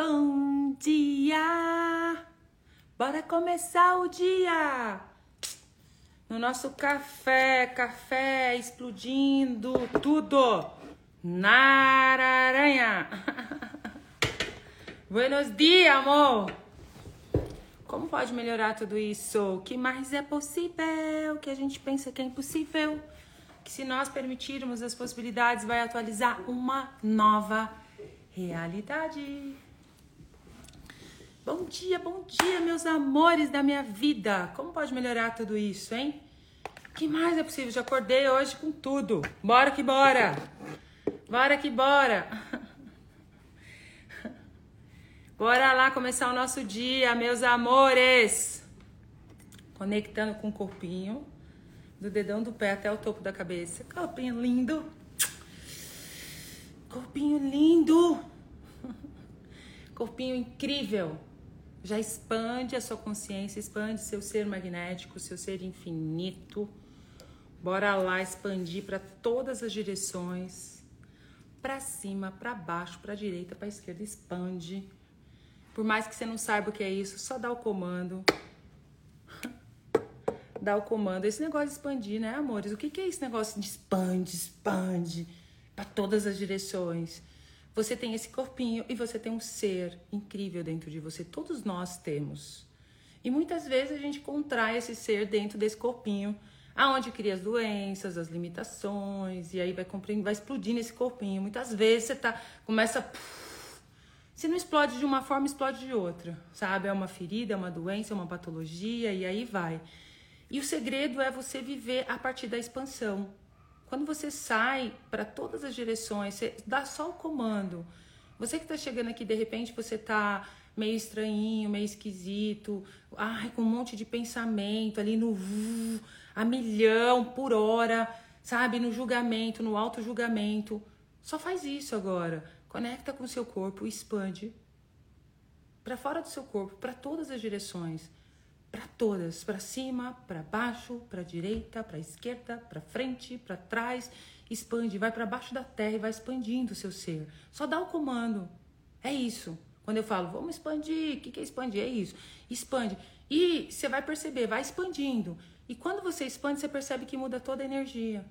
Bom dia! Bora começar o dia! No nosso café, café explodindo tudo na aranha. Buenos dias, amor! Como pode melhorar tudo isso? O que mais é possível? Que a gente pensa que é impossível? Que se nós permitirmos as possibilidades, vai atualizar uma nova realidade. Bom dia, bom dia, meus amores da minha vida. Como pode melhorar tudo isso, hein? Que mais é possível? Já acordei hoje com tudo. Bora que bora. Bora que bora. Bora lá começar o nosso dia, meus amores. Conectando com o corpinho, do dedão do pé até o topo da cabeça. Corpinho lindo. Corpinho lindo. Corpinho incrível. Já expande a sua consciência, expande seu ser magnético, seu ser infinito. Bora lá expandir para todas as direções. Para cima, para baixo, para direita, para esquerda, expande por mais que você não saiba o que é isso, só dá o comando. dá o comando. Esse negócio de expandir, né, amores? O que é esse negócio de expande, expande para todas as direções? Você tem esse corpinho e você tem um ser incrível dentro de você. Todos nós temos. E muitas vezes a gente contrai esse ser dentro desse corpinho, aonde cria as doenças, as limitações, e aí vai, vai explodindo esse corpinho. Muitas vezes você tá, começa. Se não explode de uma forma, explode de outra, sabe? É uma ferida, é uma doença, é uma patologia e aí vai. E o segredo é você viver a partir da expansão. Quando você sai para todas as direções, você dá só o comando. Você que está chegando aqui, de repente, você está meio estranhinho, meio esquisito, ai, com um monte de pensamento ali no a milhão por hora, sabe? No julgamento, no auto-julgamento. Só faz isso agora. Conecta com o seu corpo, expande para fora do seu corpo, para todas as direções, para todas, para cima, para baixo, para direita, para esquerda, para frente, para trás, expande, vai para baixo da terra e vai expandindo o seu ser. Só dá o comando. É isso. Quando eu falo, vamos expandir, o que, que é expandir? É isso. Expande. E você vai perceber, vai expandindo. E quando você expande, você percebe que muda toda a energia.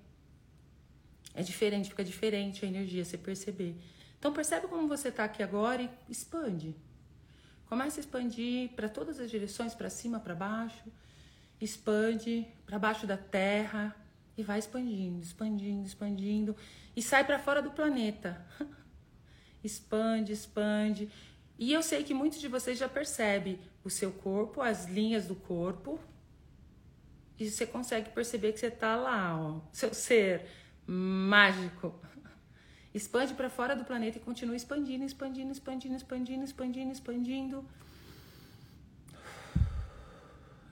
É diferente, fica diferente a energia, você perceber. Então percebe como você está aqui agora e expande. Comece a expandir para todas as direções, para cima, para baixo. Expande para baixo da terra e vai expandindo, expandindo, expandindo e sai para fora do planeta. expande, expande. E eu sei que muitos de vocês já percebem o seu corpo, as linhas do corpo. E você consegue perceber que você está lá, ó, seu ser mágico. Expande para fora do planeta e continua expandindo, expandindo, expandindo, expandindo, expandindo, expandindo.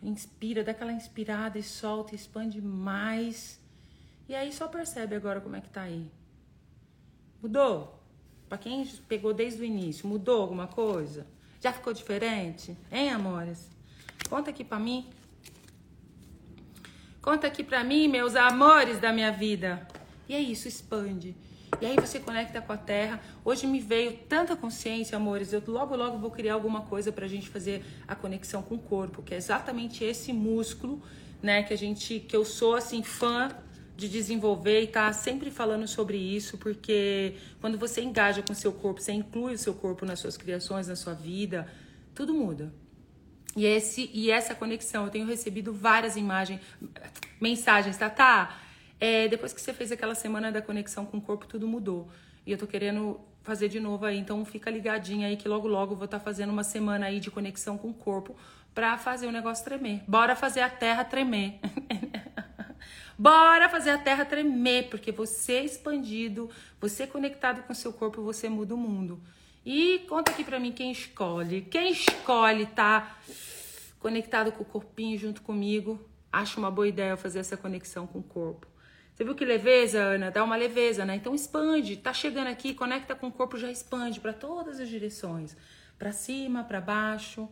Inspira, dá aquela inspirada e solta, expande mais. E aí só percebe agora como é que tá aí. Mudou? Para quem pegou desde o início, mudou alguma coisa? Já ficou diferente? Hein, amores? Conta aqui para mim. Conta aqui para mim, meus amores da minha vida. E é isso, expande. E aí você conecta com a terra. Hoje me veio tanta consciência, amores. Eu logo, logo vou criar alguma coisa para a gente fazer a conexão com o corpo, que é exatamente esse músculo, né? Que a gente, que eu sou assim fã de desenvolver e tá sempre falando sobre isso, porque quando você engaja com o seu corpo, você inclui o seu corpo nas suas criações, na sua vida, tudo muda. E, esse, e essa conexão, eu tenho recebido várias imagens, mensagens, tá? Tá? É, depois que você fez aquela semana da conexão com o corpo, tudo mudou. E eu tô querendo fazer de novo aí, então fica ligadinha aí que logo logo vou estar tá fazendo uma semana aí de conexão com o corpo pra fazer o negócio tremer. Bora fazer a terra tremer. Bora fazer a terra tremer, porque você expandido, você conectado com seu corpo, você muda o mundo. E conta aqui pra mim quem escolhe. Quem escolhe tá conectado com o corpinho junto comigo? Acho uma boa ideia fazer essa conexão com o corpo. Você viu que leveza, Ana? Dá uma leveza, né? Então expande, tá chegando aqui, conecta com o corpo, já expande para todas as direções, para cima, para baixo.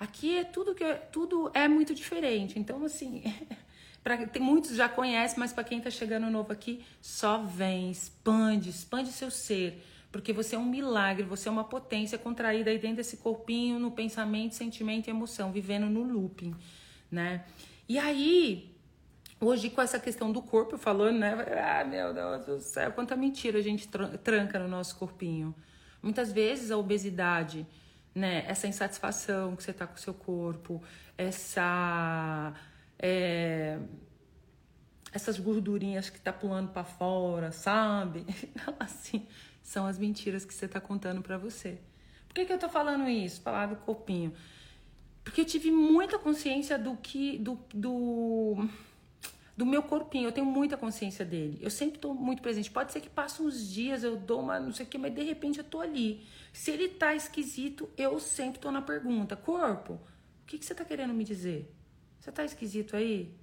Aqui é tudo que é, tudo é muito diferente. Então assim, para tem muitos já conhecem, mas para quem tá chegando novo aqui, só vem, expande, expande seu ser, Porque você é um milagre, você é uma potência contraída aí dentro desse corpinho, no pensamento, sentimento e emoção, vivendo no looping, né? E aí, hoje com essa questão do corpo falando, né? Ah, meu Deus do céu, quanta mentira a gente tranca no nosso corpinho. Muitas vezes a obesidade, né? Essa insatisfação que você tá com o seu corpo, essa. É, essas gordurinhas que tá pulando para fora, sabe? assim, são as mentiras que você tá contando para você. Por que, que eu tô falando isso? Falar do corpinho. Porque eu tive muita consciência do que. do, do do meu corpinho, eu tenho muita consciência dele. Eu sempre estou muito presente. Pode ser que passe uns dias, eu dou uma não sei o que, mas de repente eu tô ali. Se ele tá esquisito, eu sempre tô na pergunta: corpo, o que, que você tá querendo me dizer? Você tá esquisito aí?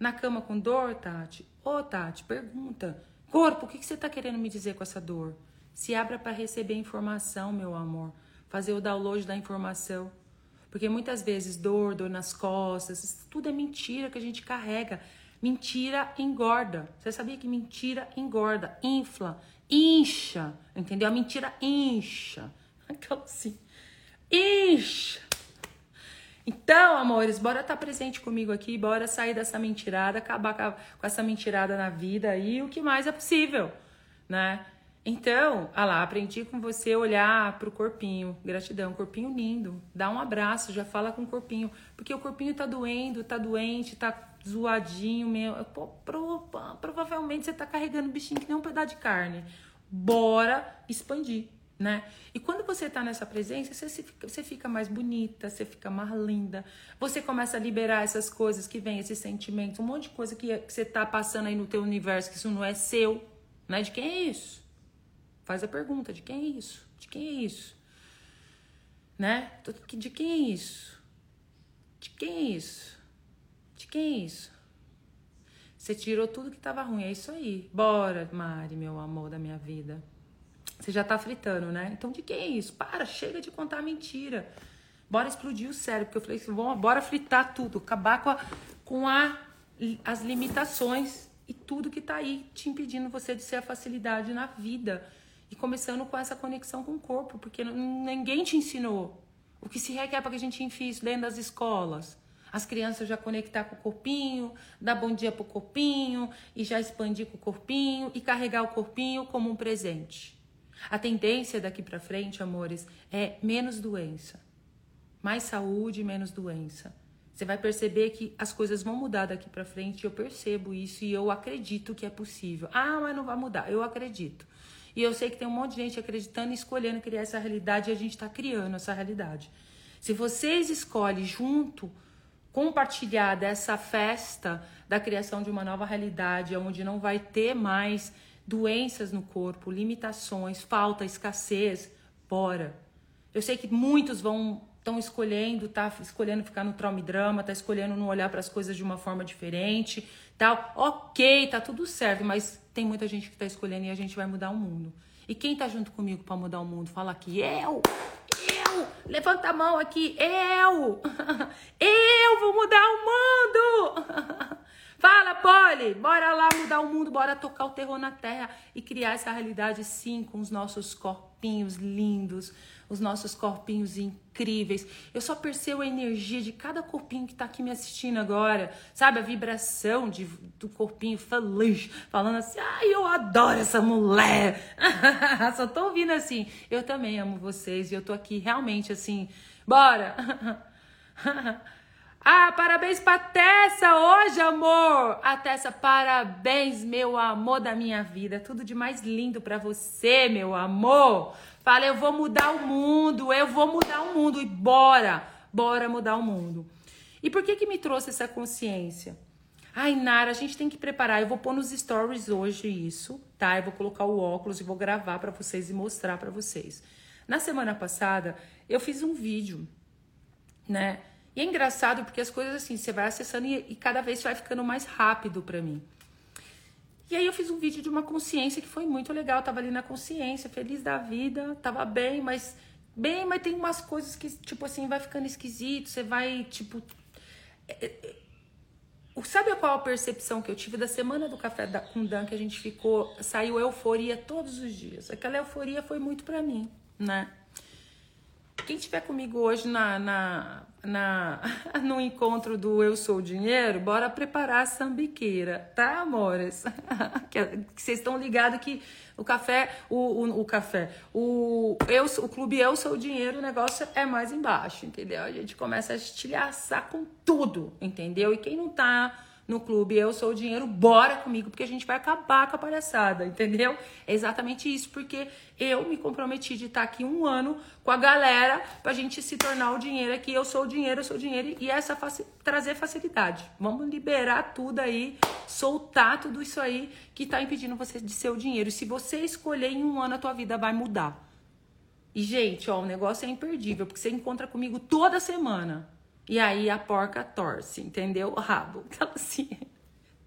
Na cama com dor, Tati? Ô, Tati, pergunta. Corpo, o que, que você tá querendo me dizer com essa dor? Se abra para receber informação, meu amor. Fazer o download da informação. Porque muitas vezes dor, dor nas costas, tudo é mentira que a gente carrega. Mentira engorda. Você sabia que mentira engorda, infla, incha, entendeu? A mentira incha. Aquela assim, incha. Então, amores, bora estar tá presente comigo aqui, bora sair dessa mentirada, acabar com essa mentirada na vida e o que mais é possível, né? Então, ah lá, aprendi com você olhar pro corpinho. Gratidão, corpinho lindo. Dá um abraço, já fala com o corpinho, porque o corpinho tá doendo, tá doente, tá zoadinho. Pô, provavelmente você tá carregando bichinho que nem um pedaço de carne. Bora expandir, né? E quando você tá nessa presença, você fica, você fica mais bonita, você fica mais linda. Você começa a liberar essas coisas que vem, esses sentimentos, um monte de coisa que, que você tá passando aí no teu universo, que isso não é seu, né? De quem é isso? Faz a pergunta, de quem é isso? De quem é isso? Né? De quem é isso? De quem é isso? De quem é isso? Você tirou tudo que estava ruim, é isso aí. Bora, Mari, meu amor da minha vida. Você já tá fritando, né? Então de quem é isso? Para, chega de contar mentira. Bora explodir o cérebro, porque eu falei assim, bora fritar tudo, acabar com, a, com a, as limitações e tudo que tá aí te impedindo você de ser a facilidade na vida. E começando com essa conexão com o corpo, porque ninguém te ensinou. O que se requer para que a gente enfie isso dentro das escolas? As crianças já conectar com o corpinho, dar bom dia pro corpinho e já expandir com o corpinho e carregar o corpinho como um presente. A tendência daqui para frente, amores, é menos doença. Mais saúde, menos doença. Você vai perceber que as coisas vão mudar daqui para frente, eu percebo isso e eu acredito que é possível. Ah, mas não vai mudar. Eu acredito. E eu sei que tem um monte de gente acreditando e escolhendo criar essa realidade e a gente está criando essa realidade. Se vocês escolhem junto compartilhar dessa festa da criação de uma nova realidade, onde não vai ter mais doenças no corpo, limitações, falta, escassez, bora. Eu sei que muitos vão estão escolhendo, tá escolhendo ficar no trauma e drama, tá escolhendo não olhar para as coisas de uma forma diferente, tal. OK, tá tudo certo, mas tem muita gente que tá escolhendo e a gente vai mudar o mundo. E quem tá junto comigo para mudar o mundo? Fala aqui, eu. Eu! Levanta a mão aqui, eu! Eu vou mudar o mundo! Fala, Polly! Bora lá mudar o mundo, bora tocar o terror na terra e criar essa realidade sim com os nossos corpinhos lindos, os nossos corpinhos incríveis. Eu só percebo a energia de cada corpinho que tá aqui me assistindo agora, sabe? A vibração de, do corpinho feliz, falando assim: ai, eu adoro essa mulher. só tô ouvindo assim. Eu também amo vocês e eu tô aqui realmente assim, bora. Ah, parabéns pra Tessa hoje, amor! A Tessa, parabéns, meu amor da minha vida. Tudo de mais lindo para você, meu amor. Fala, eu vou mudar o mundo, eu vou mudar o mundo e bora, bora mudar o mundo. E por que que me trouxe essa consciência? Ai, Nara, a gente tem que preparar. Eu vou pôr nos stories hoje isso, tá? Eu vou colocar o óculos e vou gravar para vocês e mostrar para vocês. Na semana passada, eu fiz um vídeo, né? E é engraçado porque as coisas assim, você vai acessando e, e cada vez vai ficando mais rápido para mim. E aí eu fiz um vídeo de uma consciência que foi muito legal, tava ali na consciência, feliz da vida, tava bem, mas bem, mas tem umas coisas que tipo assim vai ficando esquisito, você vai tipo é, é, sabe qual a percepção que eu tive da semana do café da, com Dan que a gente ficou, saiu euforia todos os dias. Aquela euforia foi muito para mim, né? Quem tiver comigo hoje na, na, na, no encontro do Eu Sou Dinheiro, bora preparar a sambiqueira, tá, amores? que, vocês estão ligados que o café, o, o, o, café, o, eu, o clube Eu Sou Dinheiro, o negócio é mais embaixo, entendeu? A gente começa a estilhaçar com tudo, entendeu? E quem não tá no clube Eu Sou o Dinheiro, bora comigo, porque a gente vai acabar com a palhaçada, entendeu? É exatamente isso, porque eu me comprometi de estar aqui um ano com a galera pra gente se tornar o dinheiro aqui. Eu sou o dinheiro, eu sou o dinheiro, e essa faci trazer facilidade. Vamos liberar tudo aí, soltar tudo isso aí que tá impedindo você de ser o dinheiro. E se você escolher em um ano, a tua vida vai mudar. E, gente, ó, o negócio é imperdível, porque você encontra comigo toda semana. E aí a porca torce, entendeu? O rabo. Então, assim.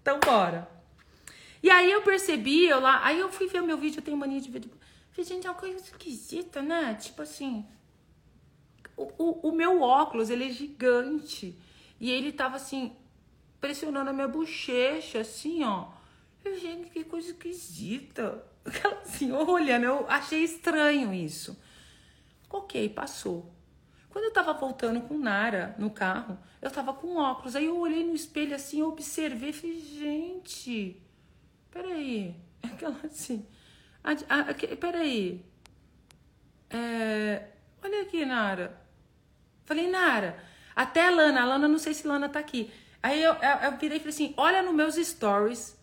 Então, bora. E aí eu percebi, eu lá. Aí eu fui ver o meu vídeo, eu tenho mania de ver. Falei, gente, é uma coisa esquisita, né? Tipo assim. O, o, o meu óculos, ele é gigante. E ele tava assim, pressionando a minha bochecha, assim, ó. Eu, gente, que coisa esquisita. Assim, olhando, eu achei estranho isso. Ok, passou. Quando eu tava voltando com Nara no carro, eu tava com óculos. Aí eu olhei no espelho assim, eu observei e falei, gente, peraí. Aquela assim. A, a, a, peraí. É, olha aqui, Nara. Falei, Nara, até a Lana, a Lana, não sei se Lana tá aqui. Aí eu, eu, eu virei e falei assim: olha nos meus stories.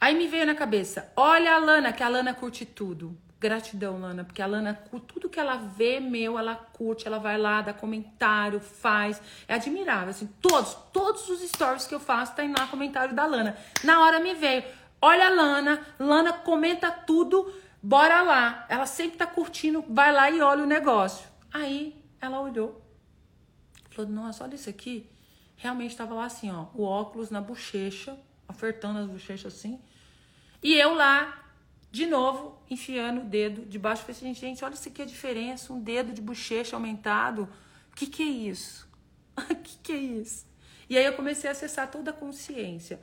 Aí me veio na cabeça: olha a Lana, que a Lana curte tudo. Gratidão, Lana, porque a Lana, tudo que ela vê meu, ela curte, ela vai lá, dá comentário, faz. É admirável, assim, todos, todos os stories que eu faço, tem lá comentário da Lana. Na hora me veio, olha a Lana, Lana comenta tudo, bora lá. Ela sempre tá curtindo, vai lá e olha o negócio. Aí ela olhou, falou, nossa, olha isso aqui. Realmente estava lá assim, ó, o óculos na bochecha, apertando as bochechas assim. E eu lá de novo, enfiando o dedo debaixo. Falei assim, gente, olha isso aqui a diferença. Um dedo de bochecha aumentado. O que, que é isso? O que, que é isso? E aí eu comecei a acessar toda a consciência.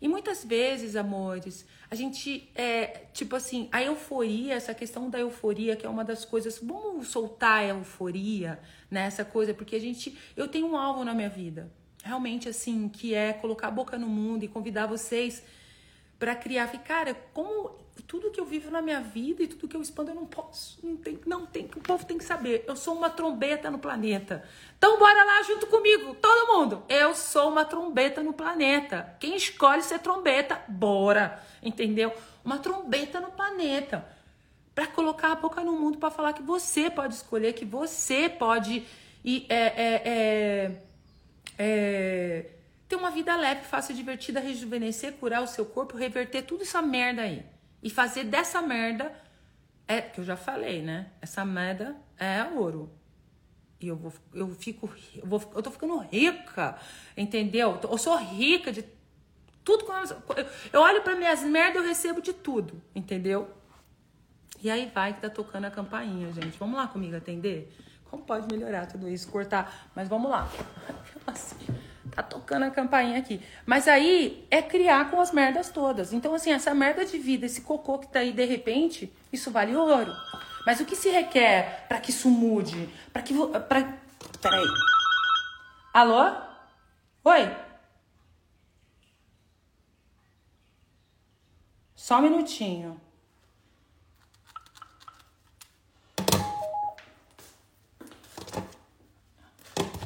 E muitas vezes, amores, a gente é tipo assim, a euforia, essa questão da euforia, que é uma das coisas, vamos soltar a euforia nessa né, coisa, porque a gente, eu tenho um alvo na minha vida, realmente assim, que é colocar a boca no mundo e convidar vocês para criar, cara, como tudo que eu vivo na minha vida e tudo que eu expando eu não posso, não tem, não tem, o povo tem que saber. Eu sou uma trombeta no planeta. Então bora lá junto comigo, todo mundo. Eu sou uma trombeta no planeta. Quem escolhe ser trombeta, bora, entendeu? Uma trombeta no planeta. Para colocar a boca no mundo para falar que você pode escolher, que você pode e é, é, é, é, ter uma vida leve, fácil, divertida, rejuvenescer, curar o seu corpo, reverter tudo essa merda aí e fazer dessa merda é que eu já falei, né? Essa merda é ouro. E eu vou eu fico eu vou eu tô ficando rica, entendeu? Eu sou rica de tudo eu olho para minhas merdas, eu recebo de tudo, entendeu? E aí vai que tá tocando a campainha, gente. Vamos lá comigo atender? Como pode melhorar tudo isso, cortar? Mas vamos lá. Assim. Tá tocando a campainha aqui. Mas aí é criar com as merdas todas. Então, assim, essa merda de vida, esse cocô que tá aí de repente, isso vale ouro. Mas o que se requer para que isso mude? Para que. Pra... Peraí. Alô? Oi? Só um minutinho.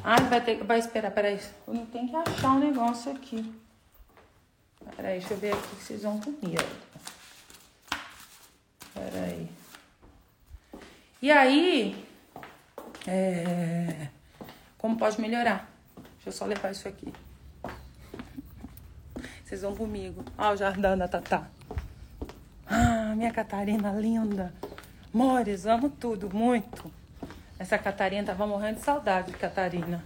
Ai, vai ter. Vai esperar, peraí. Eu não tenho que achar um negócio aqui. Peraí, deixa eu ver aqui que vocês vão comer. Peraí. E aí. É... Como pode melhorar? Deixa eu só levar isso aqui. Vocês vão comigo. Ó, o jardim da Tatá. Ah, minha Catarina linda. Mores, amo tudo, muito. Essa Catarina tava morrendo de saudade de Catarina.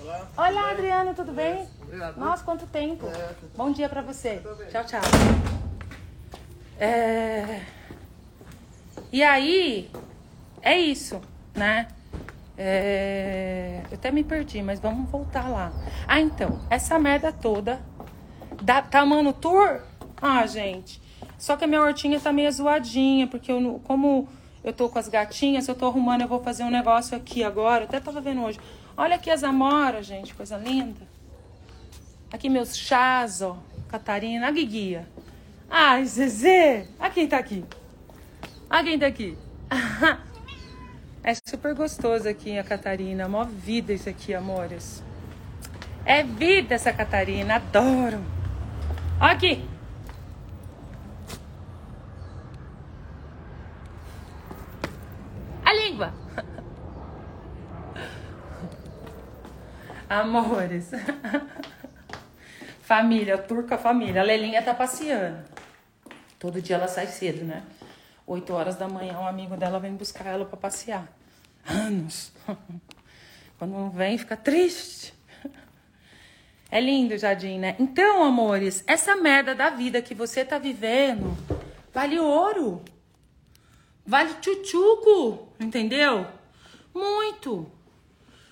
Olá. Olá, Adriana, tudo bem? Obrigado. Nossa, quanto tempo. É. Bom dia para você. Tchau, tchau. É... E aí, é isso. né? É... Eu até me perdi, mas vamos voltar lá. Ah, então, essa merda toda da Tamano Tour. Ah, gente. Só que a minha hortinha tá meio zoadinha, porque eu, como eu tô com as gatinhas, eu tô arrumando, eu vou fazer um negócio aqui agora. Eu até tava vendo hoje. Olha aqui as amoras, gente, coisa linda. Aqui meus chás, ó. Catarina, a Guiguia. Ai, Zezé. A quem tá aqui? A quem tá aqui? É super gostoso aqui a Catarina. Mó vida isso aqui, amores. É vida essa Catarina. Adoro. Ó aqui. Amores. Família, turca família. A Lelinha tá passeando. Todo dia ela sai cedo, né? 8 horas da manhã, um amigo dela vem buscar ela para passear. Anos. Quando não vem, fica triste. É lindo, Jardim, né? Então, amores, essa merda da vida que você tá vivendo vale ouro. Vale tchutchuco, entendeu? Muito.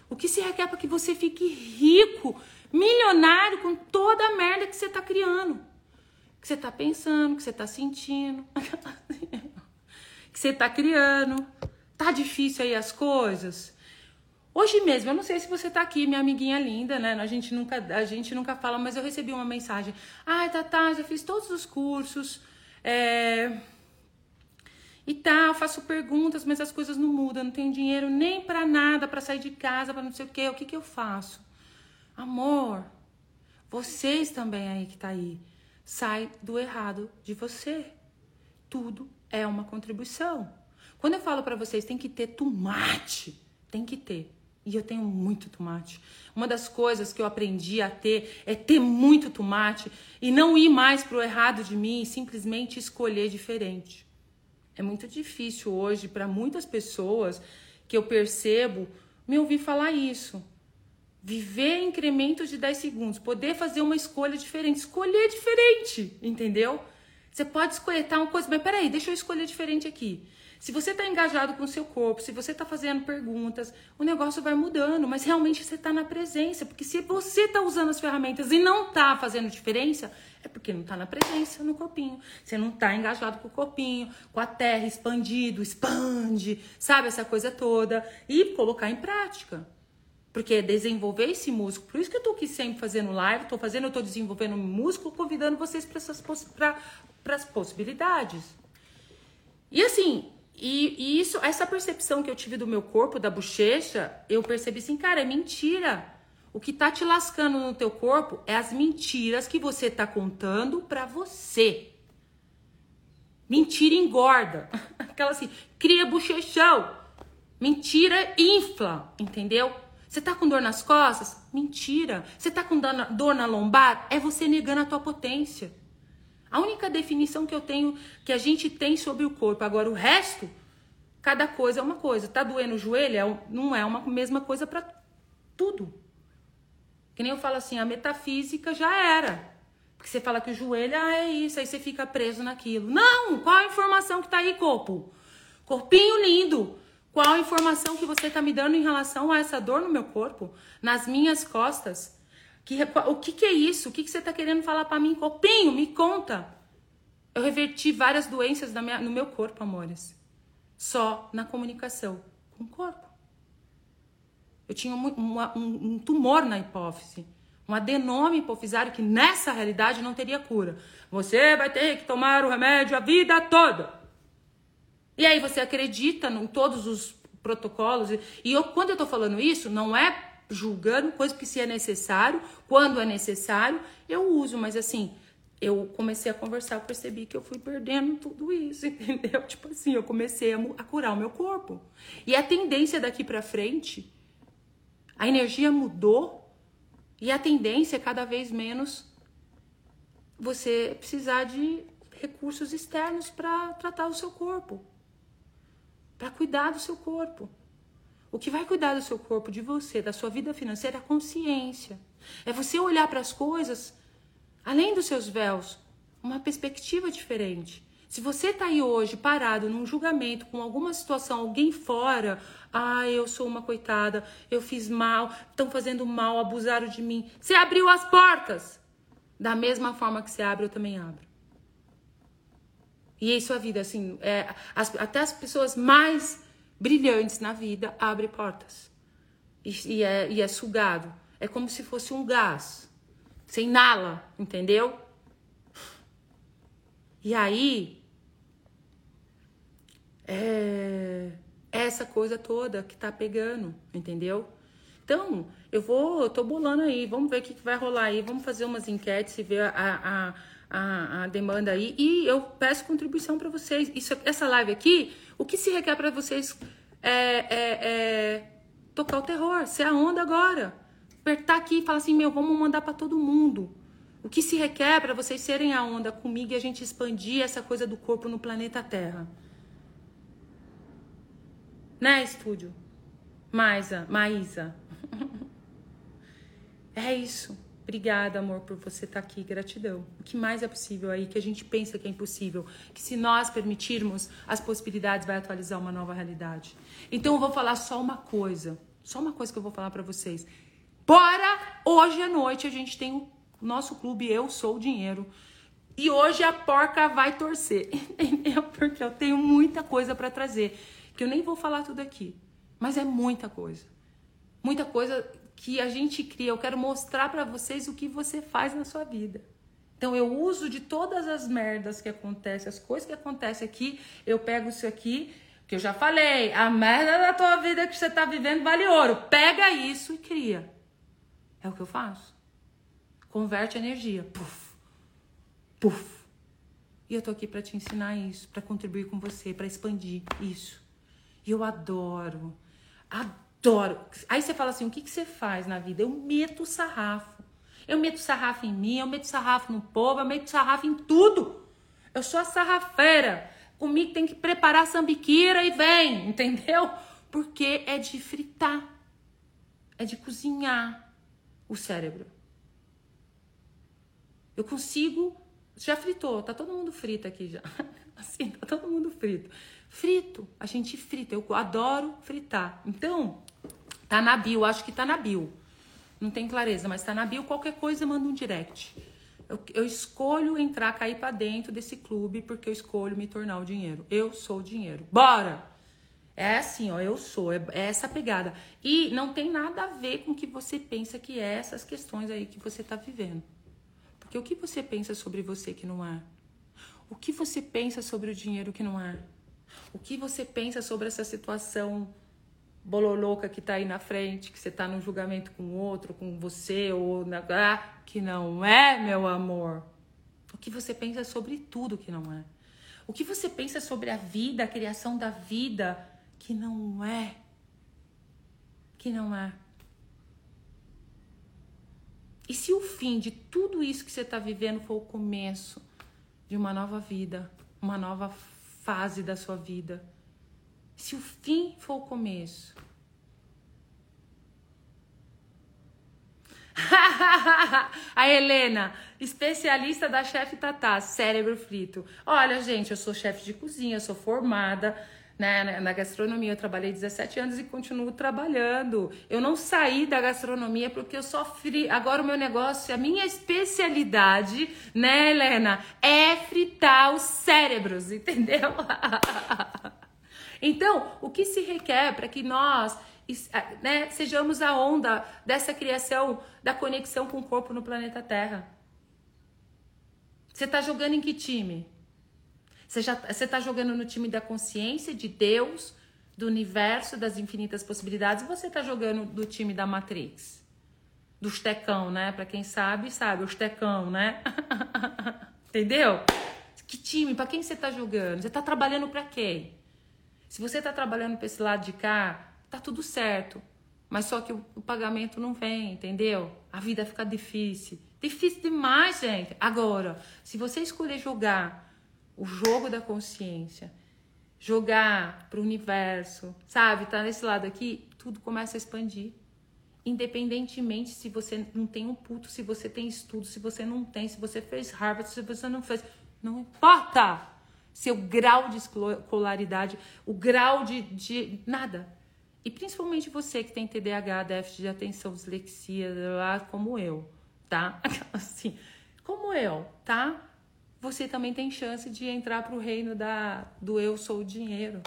O que se requer para que você fique rico, milionário com toda a merda que você tá criando. Que você tá pensando, que você tá sentindo. que você tá criando. Tá difícil aí as coisas? Hoje mesmo, eu não sei se você tá aqui, minha amiguinha linda, né? A gente nunca, a gente nunca fala, mas eu recebi uma mensagem. Ai, ah, Tatá, já fiz todos os cursos. É... E eu faço perguntas, mas as coisas não mudam. Não tenho dinheiro nem para nada, para sair de casa, para não sei o quê. O que que eu faço? Amor, vocês também aí que tá aí. Sai do errado de você. Tudo é uma contribuição. Quando eu falo para vocês, tem que ter tomate, tem que ter. E eu tenho muito tomate. Uma das coisas que eu aprendi a ter é ter muito tomate e não ir mais pro errado de mim e simplesmente escolher diferente. É muito difícil hoje para muitas pessoas que eu percebo me ouvir falar isso. Viver incrementos de 10 segundos, poder fazer uma escolha diferente, escolher diferente, entendeu? Você pode escolher tá, uma coisa, mas peraí, deixa eu escolher diferente aqui. Se você está engajado com o seu corpo, se você está fazendo perguntas, o negócio vai mudando, mas realmente você está na presença. Porque se você está usando as ferramentas e não está fazendo diferença, é porque não está na presença no corpinho. Você não está engajado com o corpinho, com a terra expandido, expande, sabe? Essa coisa toda. E colocar em prática. Porque é desenvolver esse músculo. Por isso que eu tô aqui sempre fazendo live, tô fazendo, eu tô desenvolvendo músculo, convidando vocês para essas para as possibilidades. E assim, e, e, isso, essa percepção que eu tive do meu corpo, da bochecha, eu percebi assim, cara, é mentira. O que tá te lascando no teu corpo é as mentiras que você tá contando pra você. Mentira engorda. Aquela assim, cria bochechão. Mentira infla, entendeu? Você tá com dor nas costas? Mentira. Você tá com dor na, dor na lombar? É você negando a tua potência. A única definição que eu tenho, que a gente tem sobre o corpo. Agora, o resto, cada coisa é uma coisa. Tá doendo o joelho? É, não é uma mesma coisa para tudo. Que nem eu falo assim, a metafísica já era. Porque você fala que o joelho ah, é isso, aí você fica preso naquilo. Não! Qual a informação que tá aí, corpo? Corpinho lindo. Qual a informação que você tá me dando em relação a essa dor no meu corpo? Nas minhas costas? Que, o que, que é isso? O que, que você está querendo falar para mim? Copinho, me conta. Eu reverti várias doenças minha, no meu corpo, amores. Só na comunicação com o corpo. Eu tinha um, uma, um, um tumor na hipófise. Um adenoma hipofisário que nessa realidade não teria cura. Você vai ter que tomar o remédio a vida toda. E aí você acredita em todos os protocolos. E eu, quando eu tô falando isso, não é julgando, coisa que se é necessário, quando é necessário, eu uso, mas assim, eu comecei a conversar, eu percebi que eu fui perdendo tudo isso, entendeu? Tipo assim, eu comecei a, a curar o meu corpo. E a tendência daqui para frente, a energia mudou e a tendência é cada vez menos você precisar de recursos externos para tratar o seu corpo, para cuidar do seu corpo. O que vai cuidar do seu corpo, de você, da sua vida financeira é a consciência. É você olhar para as coisas além dos seus véus, uma perspectiva diferente. Se você tá aí hoje parado num julgamento com alguma situação, alguém fora, ah, eu sou uma coitada, eu fiz mal, estão fazendo mal, abusaram de mim. Você abriu as portas. Da mesma forma que você abre, eu também abro. E isso é a vida, assim, é, as, até as pessoas mais brilhantes na vida abrem portas. E, e, é, e é sugado. É como se fosse um gás. Você inala, entendeu? E aí, é essa coisa toda que tá pegando, entendeu? Então, eu vou, eu tô bolando aí, vamos ver o que, que vai rolar aí, vamos fazer umas enquetes e ver a, a, a, a demanda aí. E eu peço contribuição para vocês. Isso, essa live aqui, o que se requer para vocês é, é, é, tocar o terror, ser a onda agora. Apertar aqui e falar assim, meu, vamos mandar para todo mundo. O que se requer para vocês serem a onda comigo e a gente expandir essa coisa do corpo no planeta Terra. Né, estúdio? Maisa, Maísa. é isso. Obrigada, amor, por você estar tá aqui. Gratidão. O que mais é possível aí que a gente pensa que é impossível? Que se nós permitirmos, as possibilidades vai atualizar uma nova realidade. Então eu vou falar só uma coisa. Só uma coisa que eu vou falar para vocês. Bora! Hoje à noite a gente tem o nosso clube Eu Sou o Dinheiro. E hoje a porca vai torcer, entendeu? Porque eu tenho muita coisa para trazer que eu nem vou falar tudo aqui, mas é muita coisa. Muita coisa que a gente cria. Eu quero mostrar para vocês o que você faz na sua vida. Então eu uso de todas as merdas que acontecem, as coisas que acontecem aqui, eu pego isso aqui, que eu já falei, a merda da tua vida que você tá vivendo vale ouro. Pega isso e cria. É o que eu faço. Converte energia. Puf. Puf. E eu tô aqui para te ensinar isso, para contribuir com você, para expandir isso. E eu adoro, adoro. Aí você fala assim: o que, que você faz na vida? Eu meto sarrafo. Eu meto sarrafo em mim, eu meto sarrafo no povo, eu meto sarrafo em tudo. Eu sou a sarrafeira. Comigo tem que preparar sambiquira e vem, entendeu? Porque é de fritar, é de cozinhar o cérebro. Eu consigo. Já fritou, tá todo mundo frito aqui já. Assim, tá todo mundo frito. Frito, a gente frita. Eu adoro fritar. Então, tá na bio, acho que tá na bio. Não tem clareza, mas tá na bio. Qualquer coisa, manda um direct. Eu, eu escolho entrar, cair para dentro desse clube porque eu escolho me tornar o dinheiro. Eu sou o dinheiro. Bora! É assim, ó, eu sou, é, é essa pegada. E não tem nada a ver com o que você pensa que é essas questões aí que você tá vivendo. Porque o que você pensa sobre você que não é? O que você pensa sobre o dinheiro que não é? O que você pensa sobre essa situação bololoca que tá aí na frente, que você tá num julgamento com outro, com você, ou na. Ah, que não é, meu amor. O que você pensa sobre tudo que não é. O que você pensa sobre a vida, a criação da vida, que não é. Que não é. E se o fim de tudo isso que você está vivendo for o começo de uma nova vida, uma nova fase da sua vida. Se o fim for o começo. a Helena, especialista da chefe Tatá, cérebro frito. Olha, gente, eu sou chefe de cozinha, sou formada né, na gastronomia. Eu trabalhei 17 anos e continuo trabalhando. Eu não saí da gastronomia porque eu sofri. Agora o meu negócio, a minha especialidade, né, Helena, é fritar os cérebros, entendeu? Então, o que se requer para que nós né, sejamos a onda dessa criação da conexão com o corpo no planeta Terra? Você está jogando em que time? Você já você tá jogando no time da consciência, de Deus, do universo, das infinitas possibilidades, ou você está jogando do time da Matrix? Do tecão, né? Para quem sabe, sabe, os tecão, né? Entendeu? Que time? Para quem você está jogando? Você está trabalhando para quem? Se você está trabalhando para esse lado de cá, tá tudo certo. Mas só que o, o, pagamento não vem, entendeu? A vida fica difícil. Difícil demais, gente. Agora, se você escolher jogar o jogo da consciência, jogar para o universo, sabe? Tá nesse lado aqui, tudo começa a expandir. Independentemente se você não tem um puto, se você tem estudo, se você não tem, se você fez Harvard, se você não fez, não importa. Seu grau de escolaridade, o grau de, de nada. E principalmente você que tem TDAH, déficit de atenção, dislexia, lá como eu, tá? Assim, como eu, tá? Você também tem chance de entrar para o reino da, do eu sou o dinheiro.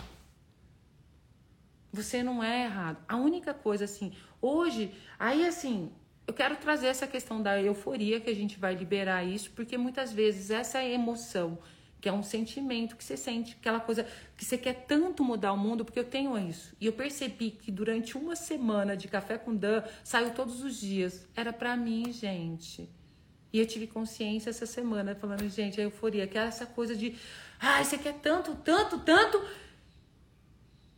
Você não é errado. A única coisa, assim, hoje, aí assim, eu quero trazer essa questão da euforia, que a gente vai liberar isso, porque muitas vezes essa emoção que é um sentimento que você sente, aquela coisa que você quer tanto mudar o mundo, porque eu tenho isso. E eu percebi que durante uma semana de café com Dan, saiu todos os dias. Era para mim, gente. E eu tive consciência essa semana, falando, gente, a euforia, que é essa coisa de, ai, você quer tanto, tanto, tanto.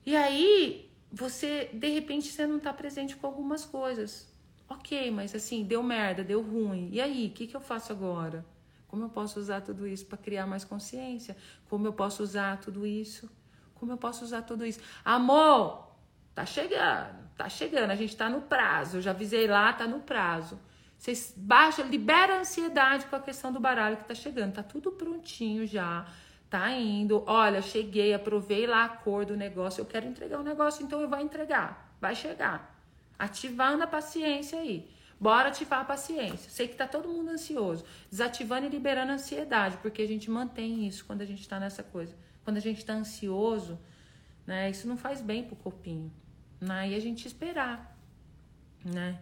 E aí, você, de repente, você não tá presente com algumas coisas. Ok, mas assim, deu merda, deu ruim. E aí, o que, que eu faço agora? Como eu posso usar tudo isso para criar mais consciência? Como eu posso usar tudo isso? Como eu posso usar tudo isso? Amor, tá chegando, tá chegando, a gente tá no prazo. Eu já avisei lá, tá no prazo. Vocês baixa, libera a ansiedade com a questão do baralho que tá chegando. Tá tudo prontinho já. Tá indo. Olha, cheguei, aprovei lá a cor do negócio. Eu quero entregar o um negócio, então eu vou entregar. Vai chegar. Ativando a paciência aí. Bora ativar a paciência. Sei que tá todo mundo ansioso. Desativando e liberando a ansiedade, porque a gente mantém isso quando a gente tá nessa coisa. Quando a gente tá ansioso, né? Isso não faz bem pro corpinho. Né? E a gente esperar, né?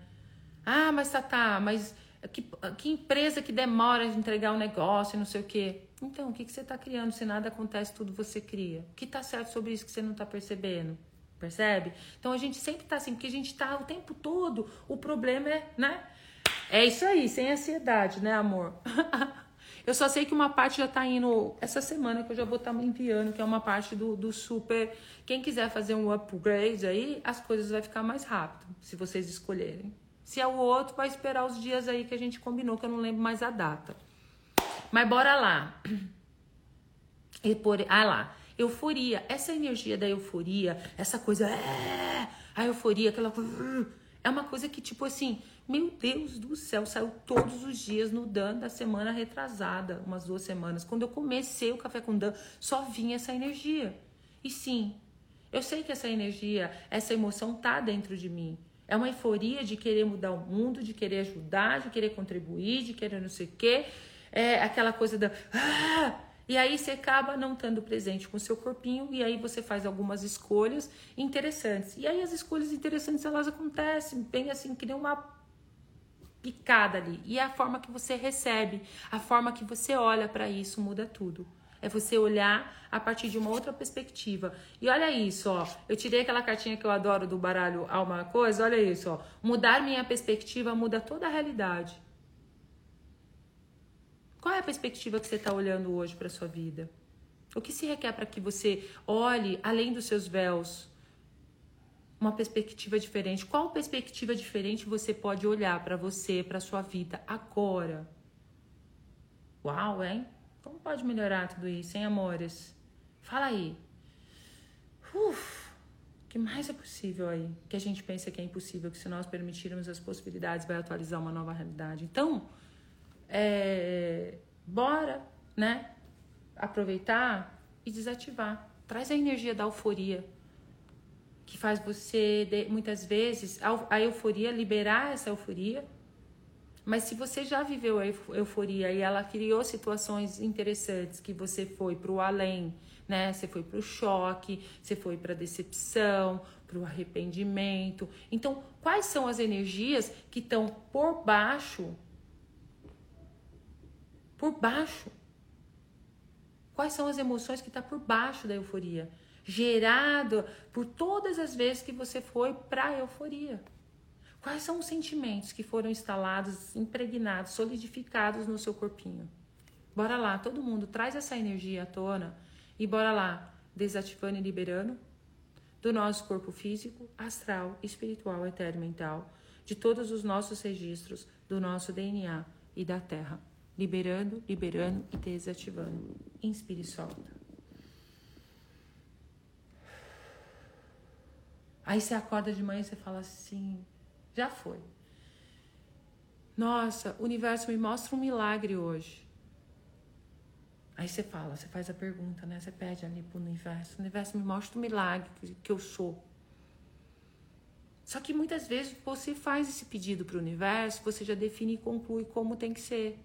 Ah, mas tá, tá, mas que, que empresa que demora de entregar o um negócio não sei o quê. Então, o que, que você está criando? Se nada acontece, tudo você cria. O que está certo sobre isso que você não está percebendo? Percebe? Então a gente sempre tá assim, porque a gente tá o tempo todo, o problema é, né? É isso aí, sem ansiedade, né, amor? eu só sei que uma parte já tá indo essa semana que eu já vou estar tá me enviando, que é uma parte do, do super. Quem quiser fazer um upgrade aí, as coisas vai ficar mais rápido, se vocês escolherem. Se é o outro, vai esperar os dias aí que a gente combinou, que eu não lembro mais a data. Mas bora lá. E por, ah lá. Euforia, essa energia da euforia, essa coisa, é, a euforia, aquela coisa, é uma coisa que tipo assim, meu Deus do céu, saiu todos os dias no Dan da semana retrasada, umas duas semanas. Quando eu comecei o café com Dan, só vinha essa energia. E sim, eu sei que essa energia, essa emoção tá dentro de mim. É uma euforia de querer mudar o mundo, de querer ajudar, de querer contribuir, de querer não sei o quê. É aquela coisa da. Ah! E aí você acaba não estando presente com o seu corpinho e aí você faz algumas escolhas interessantes. E aí as escolhas interessantes elas acontecem bem assim, que nem uma picada ali. E a forma que você recebe, a forma que você olha para isso muda tudo. É você olhar a partir de uma outra perspectiva. E olha isso, ó. Eu tirei aquela cartinha que eu adoro do baralho Alma Coisa. Olha isso, ó. Mudar minha perspectiva muda toda a realidade. Qual é a perspectiva que você está olhando hoje para sua vida? O que se requer para que você olhe além dos seus véus? Uma perspectiva diferente. Qual perspectiva diferente você pode olhar para você, para sua vida agora? Uau, hein? Como pode melhorar tudo isso, hein, amores? Fala aí. Uf, o que mais é possível aí? Que a gente pensa que é impossível, que se nós permitirmos as possibilidades, vai atualizar uma nova realidade. Então, é, bora, né? Aproveitar e desativar. Traz a energia da euforia, que faz você, muitas vezes, a euforia, liberar essa euforia. Mas se você já viveu a euforia e ela criou situações interessantes, que você foi para o além, né? Você foi para o choque, você foi para a decepção, para o arrependimento. Então, quais são as energias que estão por baixo por baixo. Quais são as emoções que está por baixo da euforia? Gerado por todas as vezes que você foi para a euforia. Quais são os sentimentos que foram instalados, impregnados, solidificados no seu corpinho? Bora lá, todo mundo traz essa energia à tona e bora lá, desativando e liberando do nosso corpo físico, astral, espiritual, etéreo, mental, de todos os nossos registros, do nosso DNA e da Terra liberando, liberando e desativando. Inspire e solta. Aí você acorda de manhã e você fala assim: já foi. Nossa, o universo me mostra um milagre hoje. Aí você fala, você faz a pergunta, né? Você pede ali pro universo. O universo me mostra o milagre que eu sou. Só que muitas vezes você faz esse pedido para o universo, você já define e conclui como tem que ser.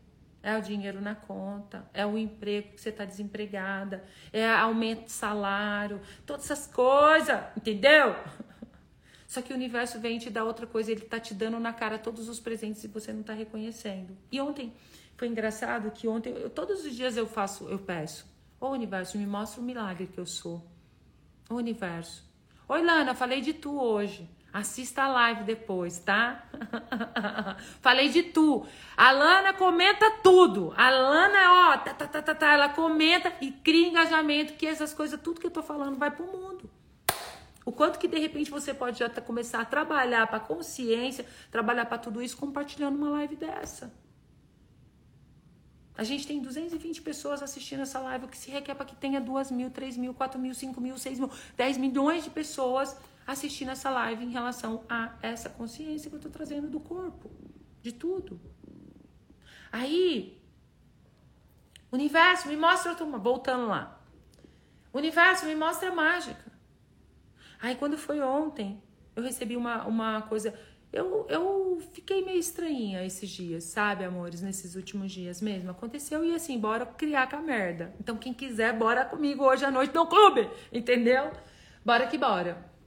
É o dinheiro na conta, é o emprego que você está desempregada, é aumento de salário, todas essas coisas, entendeu? Só que o universo vem te dar outra coisa, ele tá te dando na cara todos os presentes e você não tá reconhecendo. E ontem foi engraçado que ontem, eu, todos os dias eu faço, eu peço, ô universo, me mostra o milagre que eu sou. Ô universo. Oi, Lana, falei de tu hoje. Assista a live depois, tá? Falei de tu. A Lana comenta tudo. A Lana, ó, tá, tá, tá, tá, tá, ela comenta e cria engajamento, que essas coisas, tudo que eu tô falando vai pro mundo. O quanto que de repente você pode já tá, começar a trabalhar para consciência, trabalhar para tudo isso compartilhando uma live dessa. A gente tem 220 pessoas assistindo essa live, o que se requer para que tenha 2 mil, 3 mil, 4 mil, 5 mil, 6 mil, 10 milhões de pessoas assistindo essa live em relação a essa consciência que eu tô trazendo do corpo, de tudo. Aí, universo, me mostra outra, voltando lá. Universo, me mostra a mágica. Aí, quando foi ontem, eu recebi uma, uma coisa. Eu, eu fiquei meio estranhinha esses dias, sabe, amores? Nesses últimos dias mesmo. Aconteceu e assim, bora criar com a merda. Então, quem quiser, bora comigo hoje à noite no clube, entendeu? Bora que bora.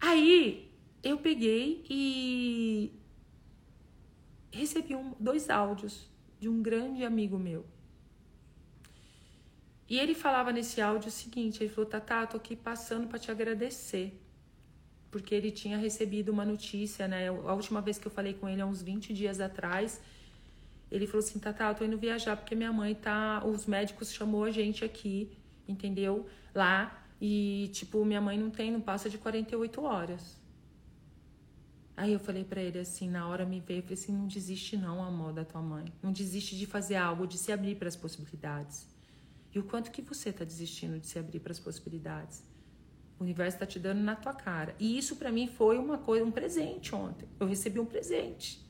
Aí eu peguei e recebi um, dois áudios de um grande amigo meu. E ele falava nesse áudio o seguinte: ele falou, Tatá, tô aqui passando para te agradecer. Porque ele tinha recebido uma notícia, né? A última vez que eu falei com ele, há uns 20 dias atrás, ele falou assim: Tatá, eu tô indo viajar porque minha mãe tá. Os médicos chamou a gente aqui, entendeu? Lá e, tipo, minha mãe não tem, não passa de 48 horas. Aí eu falei para ele assim, na hora me veio, eu falei assim, não desiste não, amor da tua mãe. Não desiste de fazer algo, de se abrir para as possibilidades. E o quanto que você tá desistindo de se abrir para as possibilidades? O universo está te dando na tua cara. E isso para mim foi uma coisa, um presente ontem. Eu recebi um presente.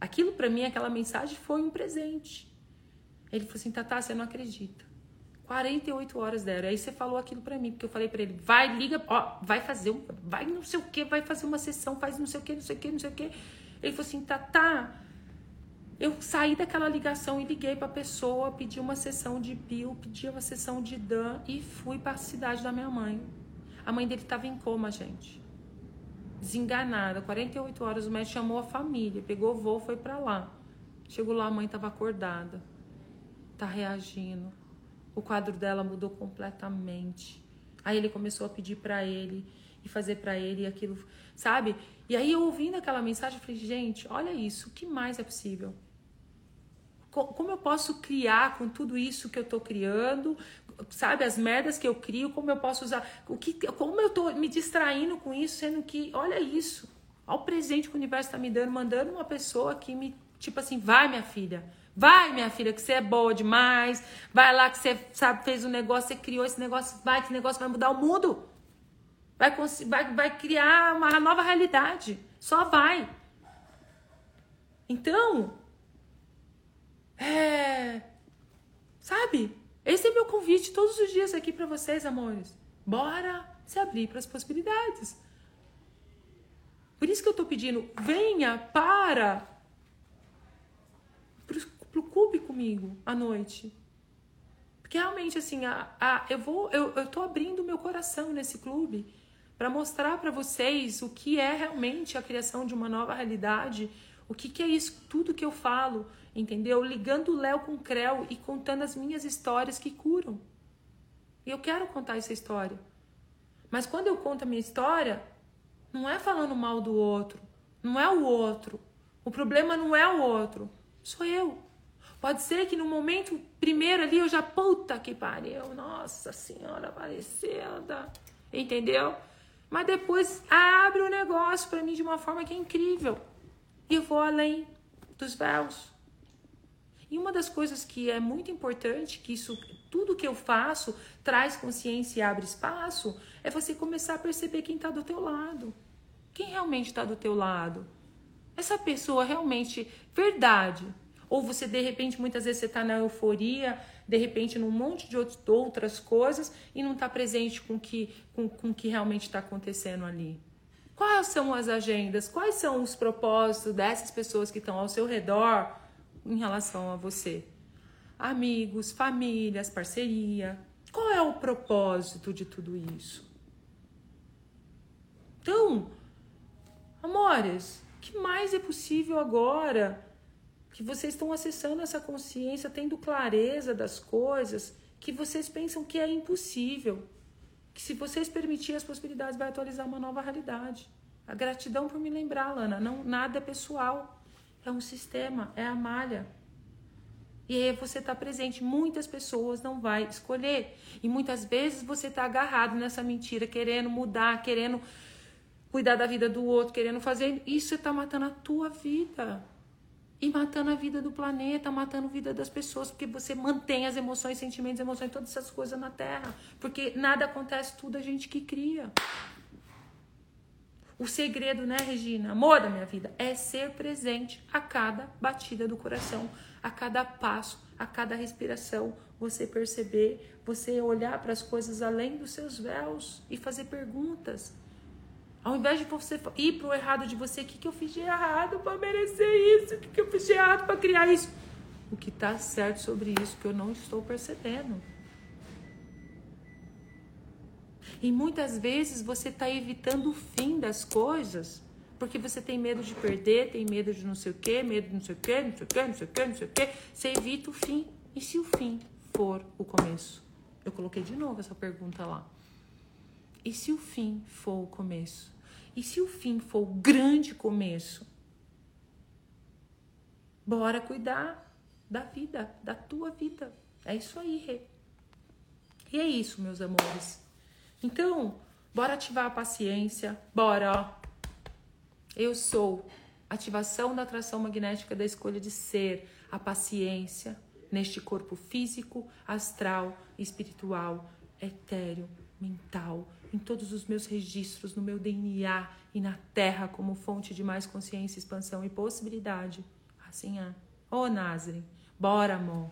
Aquilo para mim, aquela mensagem foi um presente. Ele falou assim, Tatá, você não acredita. 48 horas deram. Aí você falou aquilo para mim, porque eu falei para ele, vai, liga, ó, vai fazer, um, vai não sei o que, vai fazer uma sessão, faz não sei o que, não sei o que, não sei o que. Ele falou assim, tá, tá. Eu saí daquela ligação e liguei para a pessoa, pedi uma sessão de bio, pedi uma sessão de Dan e fui para a cidade da minha mãe. A mãe dele estava em coma, gente. Desenganada, 48 horas, o médico chamou a família, pegou o voo, foi para lá. Chegou lá, a mãe estava acordada. Tá reagindo o quadro dela mudou completamente. Aí ele começou a pedir para ele e fazer para ele aquilo, sabe? E aí eu ouvindo aquela mensagem, eu falei, gente, olha isso, o que mais é possível? Como eu posso criar com tudo isso que eu tô criando, sabe, as merdas que eu crio, como eu posso usar, o que, como eu tô me distraindo com isso, sendo que, olha isso, olha o presente que o universo tá me dando, mandando uma pessoa que me, tipo assim, vai minha filha, Vai, minha filha, que você é boa demais. Vai lá que você sabe, fez um negócio, você criou esse negócio. Vai, que esse negócio vai mudar o mundo. Vai, vai, vai criar uma nova realidade. Só vai. Então, é. Sabe? Esse é meu convite todos os dias aqui para vocês, amores. Bora se abrir para as possibilidades. Por isso que eu tô pedindo, venha para pro clube comigo à noite. Porque realmente, assim, a, a, eu vou, eu, eu tô abrindo meu coração nesse clube para mostrar para vocês o que é realmente a criação de uma nova realidade, o que, que é isso, tudo que eu falo, entendeu? Ligando o Léo com o Creu e contando as minhas histórias que curam. E eu quero contar essa história. Mas quando eu conto a minha história, não é falando mal do outro, não é o outro. O problema não é o outro, sou eu. Pode ser que no momento primeiro ali eu já, puta que pariu, nossa senhora aparecida, entendeu? Mas depois abre o negócio para mim de uma forma que é incrível. E eu vou além dos véus. E uma das coisas que é muito importante, que isso, tudo que eu faço traz consciência e abre espaço, é você começar a perceber quem está do teu lado. Quem realmente está do teu lado? Essa pessoa realmente, verdade, ou você, de repente, muitas vezes você está na euforia, de repente num monte de outras coisas e não está presente com que, com, com o que realmente está acontecendo ali. Quais são as agendas? Quais são os propósitos dessas pessoas que estão ao seu redor em relação a você? Amigos, famílias, parceria. Qual é o propósito de tudo isso? Então, amores, o que mais é possível agora que vocês estão acessando essa consciência, tendo clareza das coisas que vocês pensam que é impossível? que se vocês permitirem as possibilidades, vai atualizar uma nova realidade. A gratidão por me lembrar, Lana, não nada é pessoal. É um sistema, é a malha. E aí você está presente. Muitas pessoas não vai escolher. E muitas vezes você está agarrado nessa mentira, querendo mudar, querendo cuidar da vida do outro, querendo fazer. Isso está matando a tua vida. E matando a vida do planeta, matando a vida das pessoas, porque você mantém as emoções, sentimentos, emoções, todas essas coisas na Terra. Porque nada acontece, tudo a gente que cria. O segredo, né, Regina? Amor da minha vida, é ser presente a cada batida do coração, a cada passo, a cada respiração. Você perceber, você olhar para as coisas além dos seus véus e fazer perguntas. Ao invés de você ir pro errado de você, o que, que eu fiz de errado para merecer isso? O que, que eu fiz de errado para criar isso? O que está certo sobre isso que eu não estou percebendo? E muitas vezes você está evitando o fim das coisas porque você tem medo de perder, tem medo de não sei o quê, medo de não sei o quê, não sei o quê, não sei o quê, não sei o quê. Você evita o fim. E se o fim for o começo? Eu coloquei de novo essa pergunta lá. E se o fim for o começo? E se o fim for o grande começo? Bora cuidar da vida, da tua vida. É isso aí, Rê. E é isso, meus amores. Então, bora ativar a paciência. Bora, ó. Eu sou ativação da atração magnética da escolha de ser, a paciência neste corpo físico, astral, espiritual, etéreo, mental, em todos os meus registros, no meu DNA e na Terra como fonte de mais consciência, expansão e possibilidade. Assim é. Ô, oh, bora, amor.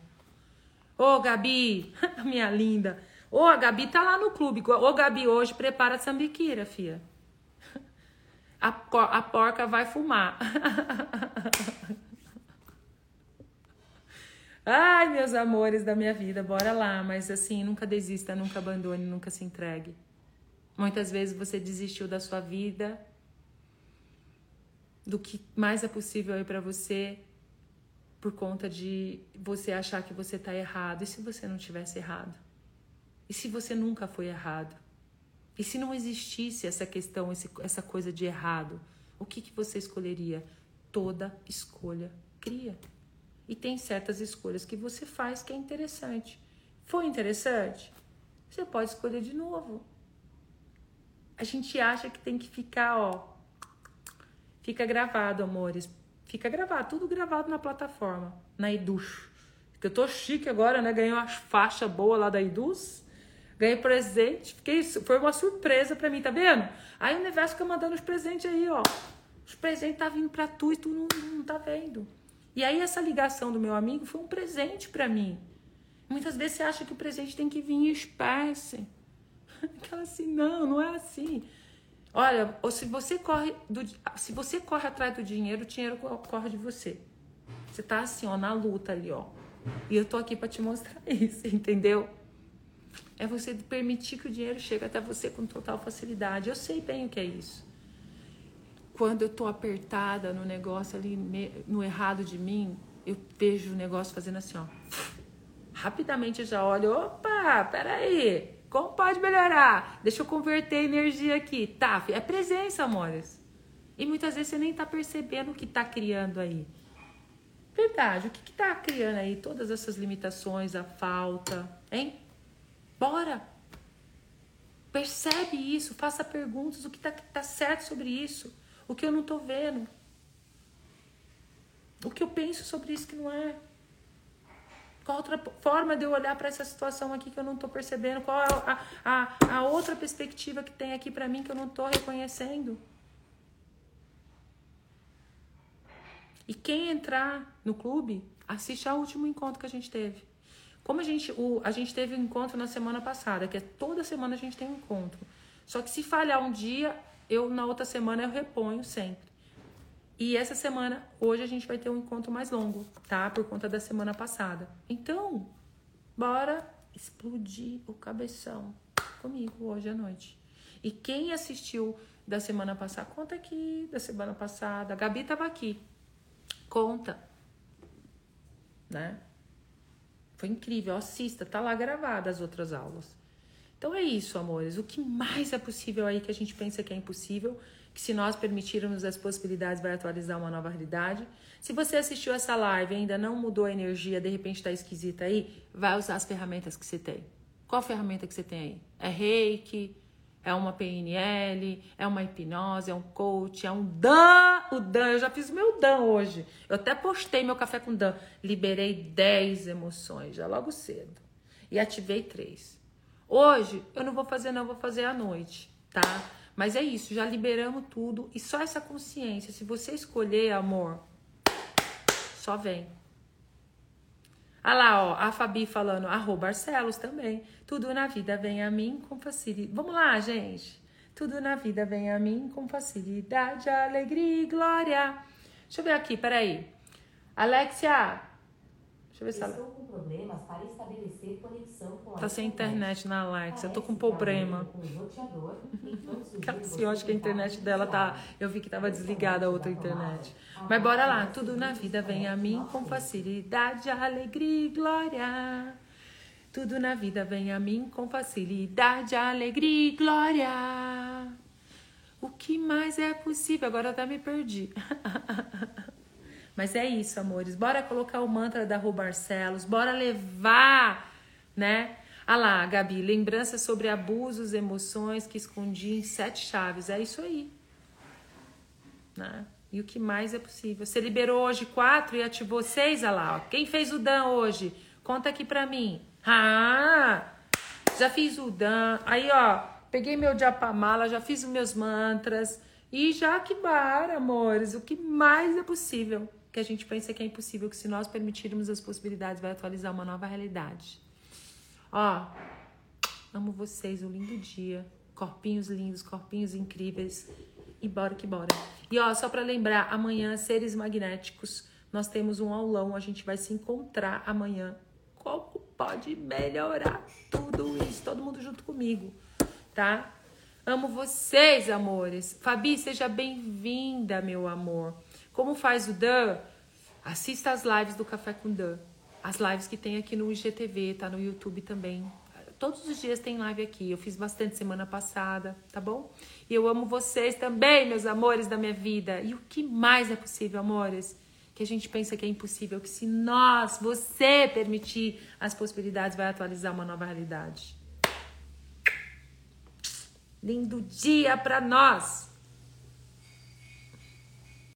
Ô, oh, Gabi, minha linda. Ô, oh, a Gabi tá lá no clube. Ô, oh, Gabi, hoje prepara a sambiquira, fia. A, a porca vai fumar. Ai, meus amores da minha vida, bora lá. Mas assim, nunca desista, nunca abandone, nunca se entregue. Muitas vezes você desistiu da sua vida, do que mais é possível aí para você, por conta de você achar que você tá errado. E se você não tivesse errado? E se você nunca foi errado? E se não existisse essa questão, essa coisa de errado, o que, que você escolheria? Toda escolha cria. E tem certas escolhas que você faz que é interessante. Foi interessante? Você pode escolher de novo. A gente acha que tem que ficar, ó. Fica gravado, amores. Fica gravado, tudo gravado na plataforma, na Eduz. Que eu tô chique agora, né? Ganhei uma faixa boa lá da Eduz. Ganhei presente, fiquei, foi uma surpresa para mim, tá vendo? Aí o universo fica mandando os presentes aí, ó. Os presentes tá vindo para tu e tu não, não tá vendo. E aí essa ligação do meu amigo foi um presente para mim. Muitas vezes você acha que o presente tem que vir em espécie. Aquela assim, não, não é assim. Olha, ou se você corre do, se você corre atrás do dinheiro, o dinheiro corre de você. Você tá assim, ó, na luta ali, ó. E eu tô aqui para te mostrar isso, entendeu? É você permitir que o dinheiro chegue até você com total facilidade. Eu sei bem o que é isso. Quando eu tô apertada no negócio ali, no errado de mim, eu vejo o negócio fazendo assim, ó. Rapidamente eu já olho, opa, peraí, como pode melhorar? Deixa eu converter energia aqui. Tá, é presença, amores. E muitas vezes você nem tá percebendo o que tá criando aí. Verdade, o que, que tá criando aí? Todas essas limitações, a falta, hein? Bora! Percebe isso, faça perguntas, o que está tá certo sobre isso, o que eu não estou vendo, o que eu penso sobre isso que não é. Qual outra forma de eu olhar para essa situação aqui que eu não estou percebendo? Qual é a, a, a outra perspectiva que tem aqui para mim que eu não estou reconhecendo? E quem entrar no clube, assiste ao último encontro que a gente teve Como a gente, o, a gente teve um encontro na semana passada, que é toda semana a gente tem um encontro. Só que se falhar um dia, eu na outra semana eu reponho sempre. E essa semana, hoje a gente vai ter um encontro mais longo, tá? Por conta da semana passada. Então, bora explodir o cabeção comigo hoje à noite. E quem assistiu da semana passada, conta aqui da semana passada. A Gabi tava aqui. Conta. Né? Foi incrível, assista, tá lá gravada as outras aulas. Então é isso, amores. O que mais é possível aí que a gente pensa que é impossível, que se nós permitirmos as possibilidades vai atualizar uma nova realidade. Se você assistiu essa live e ainda não mudou a energia, de repente está esquisita aí, vai usar as ferramentas que você tem. Qual ferramenta que você tem aí? É reiki? É uma PNL? É uma hipnose? É um coach? É um Dan? O Dan, eu já fiz meu Dan hoje. Eu até postei meu café com Dan. Liberei 10 emoções já logo cedo. E ativei três. Hoje eu não vou fazer, não, vou fazer à noite, tá? Mas é isso, já liberamos tudo e só essa consciência. Se você escolher, amor, só vem. Ah lá, ó, a Fabi falando, arroba Barcelos também. Tudo na vida vem a mim com facilidade. Vamos lá, gente. Tudo na vida vem a mim com facilidade, alegria e glória. Deixa eu ver aqui, peraí. Alexia, deixa eu ver se ela... Estou com problemas para estabelecer conexão com a Tá sem internet na Alexa, eu tô com problema. eu acho que a internet dela tá... Eu vi que tava desligada a outra internet. Mas bora lá. Tudo na vida vem a mim com facilidade, alegria e glória. Tudo na vida vem a mim com facilidade, alegria e glória. O que mais é possível? Agora até me perdi. Mas é isso, amores. Bora colocar o mantra da Rô Barcelos, bora levar, né? Ah lá, Gabi, lembrança sobre abusos, emoções que escondi em sete chaves. É isso aí. Né? E o que mais é possível? Você liberou hoje quatro e ativou seis, olha lá. Ó. Quem fez o Dan hoje? Conta aqui pra mim. Ah, já fiz o Dan. Aí, ó, peguei meu Japamala, já fiz os meus mantras. E já que bar, amores, o que mais é possível? Que a gente pensa que é impossível, que se nós permitirmos as possibilidades, vai atualizar uma nova realidade. Ó, amo vocês, um lindo dia. Corpinhos lindos, corpinhos incríveis. E bora que bora. E ó, só para lembrar, amanhã, seres magnéticos, nós temos um aulão, a gente vai se encontrar amanhã. Como pode melhorar tudo isso. Todo mundo junto comigo, tá? Amo vocês, amores. Fabi, seja bem-vinda, meu amor. Como faz o Dan? Assista as lives do Café com Dan. As lives que tem aqui no IGTV, tá no YouTube também. Todos os dias tem live aqui. Eu fiz bastante semana passada, tá bom? E eu amo vocês também, meus amores da minha vida. E o que mais é possível, amores? que a gente pensa que é impossível, que se nós, você permitir as possibilidades, vai atualizar uma nova realidade. Lindo dia para nós!